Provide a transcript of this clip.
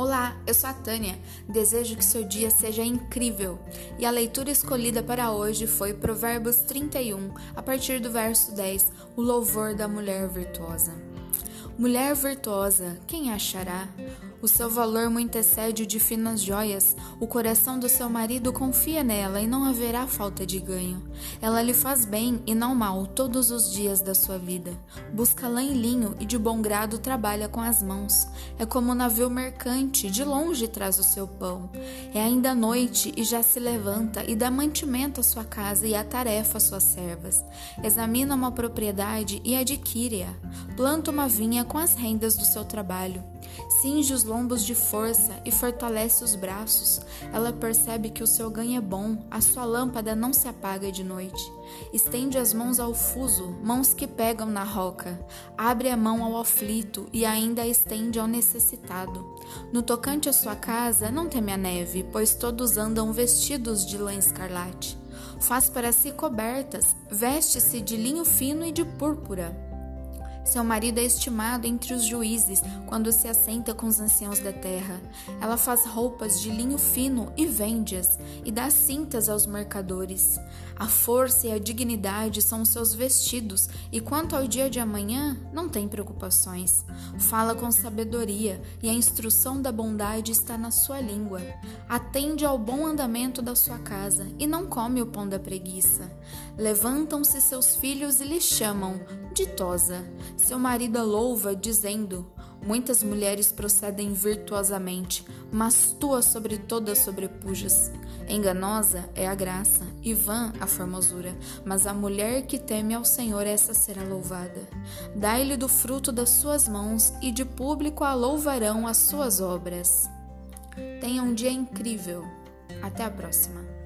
Olá, eu sou a Tânia. Desejo que seu dia seja incrível. E a leitura escolhida para hoje foi Provérbios 31, a partir do verso 10, o louvor da mulher virtuosa. Mulher virtuosa, quem achará? O seu valor muito excede o de finas joias. O coração do seu marido confia nela e não haverá falta de ganho. Ela lhe faz bem e não mal todos os dias da sua vida. Busca lã e linho e de bom grado trabalha com as mãos. É como um navio mercante, de longe traz o seu pão. É ainda noite e já se levanta e dá mantimento à sua casa e a tarefa às suas servas. Examina uma propriedade e adquire-a. Planta uma vinha com as rendas do seu trabalho. Cinge os lombos de força e fortalece os braços. Ela percebe que o seu ganho é bom, a sua lâmpada não se apaga de noite. Estende as mãos ao fuso, mãos que pegam na roca. Abre a mão ao aflito e ainda a estende ao necessitado. No tocante à sua casa, não teme a neve, pois todos andam vestidos de lã escarlate. Faz para si cobertas, veste-se de linho fino e de púrpura. Seu marido é estimado entre os juízes quando se assenta com os anciãos da terra. Ela faz roupas de linho fino e vende-as, e dá cintas aos mercadores. A força e a dignidade são os seus vestidos, e quanto ao dia de amanhã, não tem preocupações. Fala com sabedoria, e a instrução da bondade está na sua língua. Atende ao bom andamento da sua casa, e não come o pão da preguiça. Levantam-se seus filhos e lhe chamam, ditosa. Seu marido a louva, dizendo: Muitas mulheres procedem virtuosamente, mas tua sobre todas sobrepujas. Enganosa é a graça, e vã a formosura, mas a mulher que teme ao Senhor, essa será louvada. Dai-lhe do fruto das suas mãos, e de público a louvarão as suas obras. Tenha um dia incrível. Até a próxima.